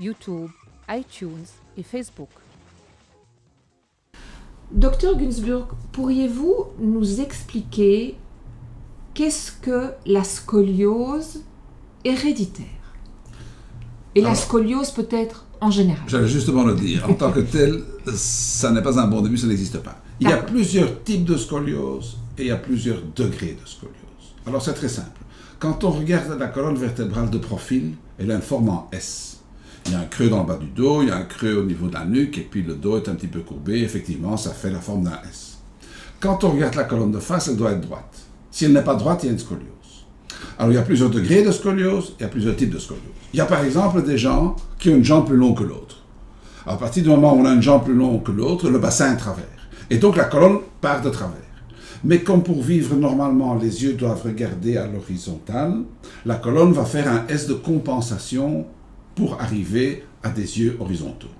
YouTube, iTunes et Facebook. Docteur Günzburg, pourriez-vous nous expliquer qu'est-ce que la scoliose héréditaire? Et la scoliose peut-être en général? J'allais justement le dire. En tant que tel, ça n'est pas un bon début, ça n'existe pas. Il y a plusieurs types de scoliose et il y a plusieurs degrés de scoliose. Alors c'est très simple. Quand on regarde la colonne vertébrale de profil, elle a une forme en S. Il y a un creux dans le bas du dos, il y a un creux au niveau de la nuque, et puis le dos est un petit peu courbé. Effectivement, ça fait la forme d'un S. Quand on regarde la colonne de face, elle doit être droite. Si elle n'est pas droite, il y a une scoliose. Alors, il y a plusieurs degrés de scoliose, il y a plusieurs types de scoliose. Il y a par exemple des gens qui ont une jambe plus longue que l'autre. À partir du moment où on a une jambe plus longue que l'autre, le bassin est travers. Et donc la colonne part de travers. Mais comme pour vivre normalement, les yeux doivent regarder à l'horizontale, la colonne va faire un S de compensation pour arriver à des yeux horizontaux.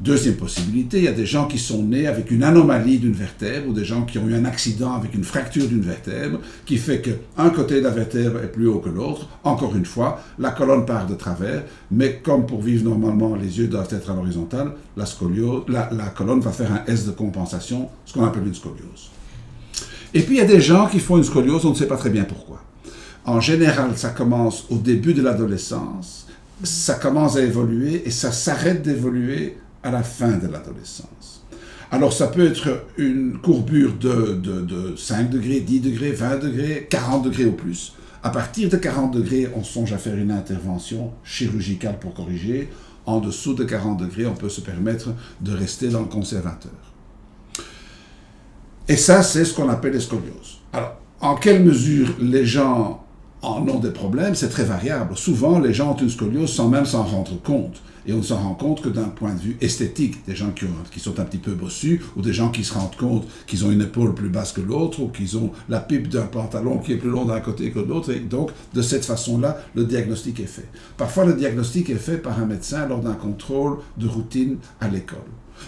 Deuxième possibilité, il y a des gens qui sont nés avec une anomalie d'une vertèbre ou des gens qui ont eu un accident avec une fracture d'une vertèbre qui fait qu'un côté de la vertèbre est plus haut que l'autre. Encore une fois, la colonne part de travers, mais comme pour vivre normalement, les yeux doivent être à l'horizontale, la, la, la colonne va faire un S de compensation, ce qu'on appelle une scoliose. Et puis il y a des gens qui font une scoliose, on ne sait pas très bien pourquoi. En général, ça commence au début de l'adolescence, ça commence à évoluer et ça s'arrête d'évoluer à la fin de l'adolescence. Alors ça peut être une courbure de, de, 5 degrés, 10 degrés, 20 degrés, 40 degrés ou plus. À partir de 40 degrés, on songe à faire une intervention chirurgicale pour corriger. En dessous de 40 degrés, on peut se permettre de rester dans le conservateur. Et ça, c'est ce qu'on appelle les scolioses. Alors, en quelle mesure les gens en ont des problèmes, c'est très variable. Souvent, les gens ont une scoliose sans même s'en rendre compte. Et on ne s'en rend compte que d'un point de vue esthétique. Des gens qui, qui, sont un petit peu bossus, ou des gens qui se rendent compte qu'ils ont une épaule plus basse que l'autre, ou qu'ils ont la pipe d'un pantalon qui est plus long d'un côté que de l'autre. Et donc, de cette façon-là, le diagnostic est fait. Parfois, le diagnostic est fait par un médecin lors d'un contrôle de routine à l'école.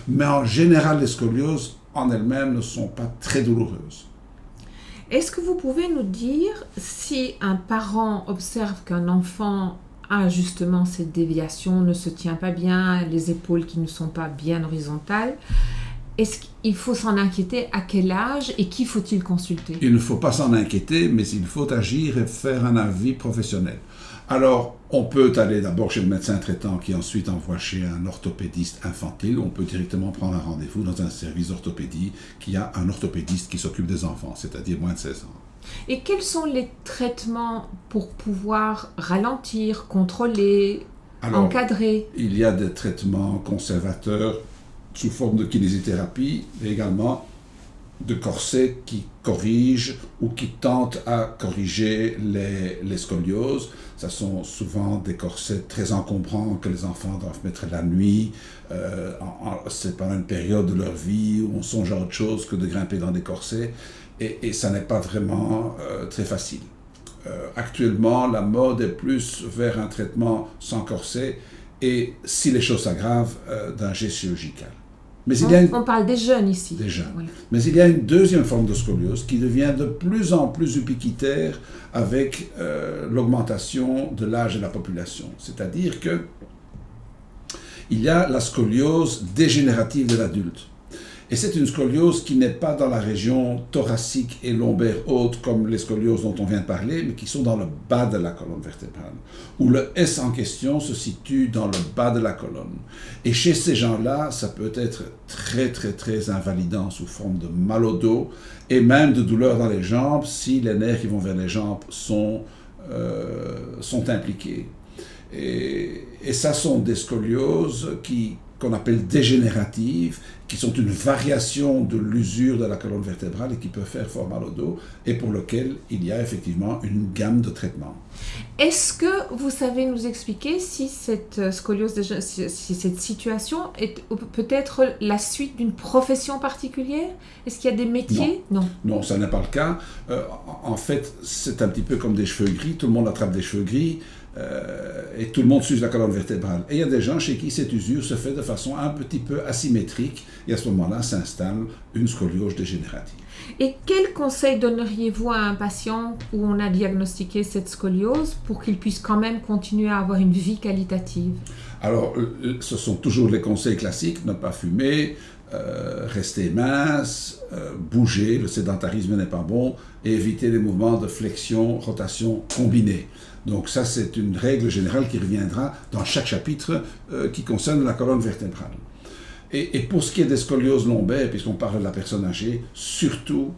Mais en général, les scolioses en elles-mêmes ne sont pas très douloureuses. Est-ce que vous pouvez nous dire si un parent observe qu'un enfant a justement cette déviation, ne se tient pas bien, les épaules qui ne sont pas bien horizontales, est-ce qu'il faut s'en inquiéter À quel âge Et qui faut-il consulter? Il ne faut pas s'en inquiéter, mais il faut agir et faire un avis professionnel. Alors, on peut aller d'abord chez le médecin traitant qui ensuite envoie chez un orthopédiste infantile. On peut directement prendre un rendez-vous dans un service d'orthopédie qui a un orthopédiste qui s'occupe des enfants, c'est-à-dire moins de 16 ans. Et quels sont les traitements pour pouvoir ralentir, contrôler, encadrer? Il y a des traitements conservateurs sous forme de kinésithérapie, mais également de corsets qui corrigent ou qui tentent à corriger les, scolioses. Ce sont souvent des corsets très encombrants que les enfants doivent mettre la nuit. Euh, c'est pendant une période de leur vie où on songe à autre chose que de grimper dans des corsets. Et, ça n'est pas vraiment euh, très facile. Euh, actuellement, la mode est plus vers un traitement sans corset et, si les choses s'aggravent, d'un geste chirurgical. Mais il y a On parle des jeunes ici. Des jeunes. Mais il y a une deuxième forme de scoliose qui devient de plus en plus ubiquitaire avec euh, l'augmentation de l'âge de la population. C'est-à-dire que il y a la scoliose dégénérative de l'adulte. Et c'est une scoliose qui n'est pas dans la région thoracique et lombaire haute comme les scolioses dont on vient de parler, mais qui sont dans le bas de la colonne vertébrale, où le S en question se situe dans le bas de la colonne. Et chez ces gens-là, ça peut être très très très invalidant sous forme de mal au dos et même de douleurs dans les jambes si les nerfs qui vont vers les jambes sont, euh, sont impliqués. Et, et ça sont des scolioses qui, qu'on appelle dégénératives, qui sont une variation de l'usure de la colonne vertébrale et qui peuvent faire fort mal au dos, et pour lequel il y a effectivement une gamme de traitements. Est-ce que vous savez nous expliquer si cette euh, scoliose, si cette situation est peut-être la suite d'une profession particulière? Est-ce qu'il y a des métiers? Non, non, ça n'est pas le cas. Euh, en fait, c'est un petit peu comme des cheveux gris. Tout le monde attrape des cheveux gris. Euh, et tout le monde s'use la colonne vertébrale. Et il y a des gens chez qui cette usure se fait de façon un petit peu asymétrique, et à ce moment-là s'installe une scoliose dégénérative. Et quel conseil donneriez-vous à un patient où on a diagnostiqué cette scoliose pour qu'il puisse quand même continuer à avoir une vie qualitative? Alors, euh, ce sont toujours les conseils classiques, ne pas fumer, euh, rester mince, bouger, le sédentarisme n'est pas bon, et éviter les mouvements de flexion, rotation combinés. Donc ça, c'est une règle générale qui reviendra dans chaque chapitre euh, qui concerne la colonne vertébrale. Et, pour ce qui est des scolioses lombaires, puisqu'on parle de la personne âgée, surtout,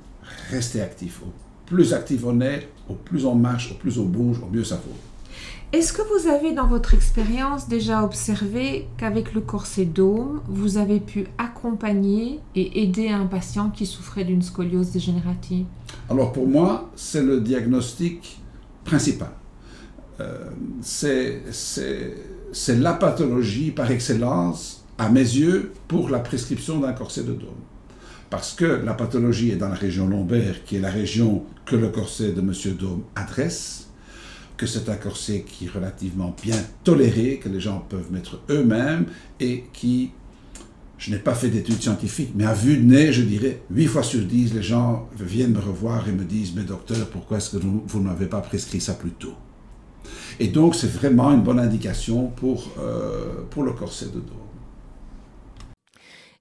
restez actif. Au plus actif on est, au plus on marche, au plus on bouge, au mieux ça vaut. Est-ce que vous avez dans votre expérience déjà observé qu'avec le corset dôme, vous avez pu accompagner et aider un patient qui souffrait d'une scoliose dégénérative? Alors pour moi, c'est le diagnostic principal. Euh, c'est la pathologie par excellence, à mes yeux, pour la prescription d'un corset de dôme. Parce que la pathologie est dans la région lombaire, qui est la région que le corset de M. Dôme adresse, que c'est un corset qui est relativement bien toléré, que les gens peuvent mettre eux-mêmes et qui, je n'ai pas fait d'études scientifiques, mais à vue de nez, je dirais, 8 fois sur 10, les gens viennent me revoir et me disent, mais docteur, pourquoi est-ce que vous ne m'avez pas prescrit ça plus tôt? Et donc, c'est vraiment une bonne indication pour, euh, pour le corset de dos.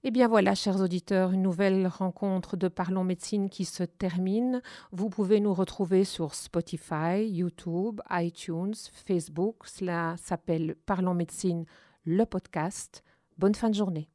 Eh bien voilà, chers auditeurs, une nouvelle rencontre de Parlons Médecine qui se termine. Vous pouvez nous retrouver sur Spotify, YouTube, iTunes, Facebook. Cela s'appelle Parlons Médecine, le podcast. Bonne fin de journée.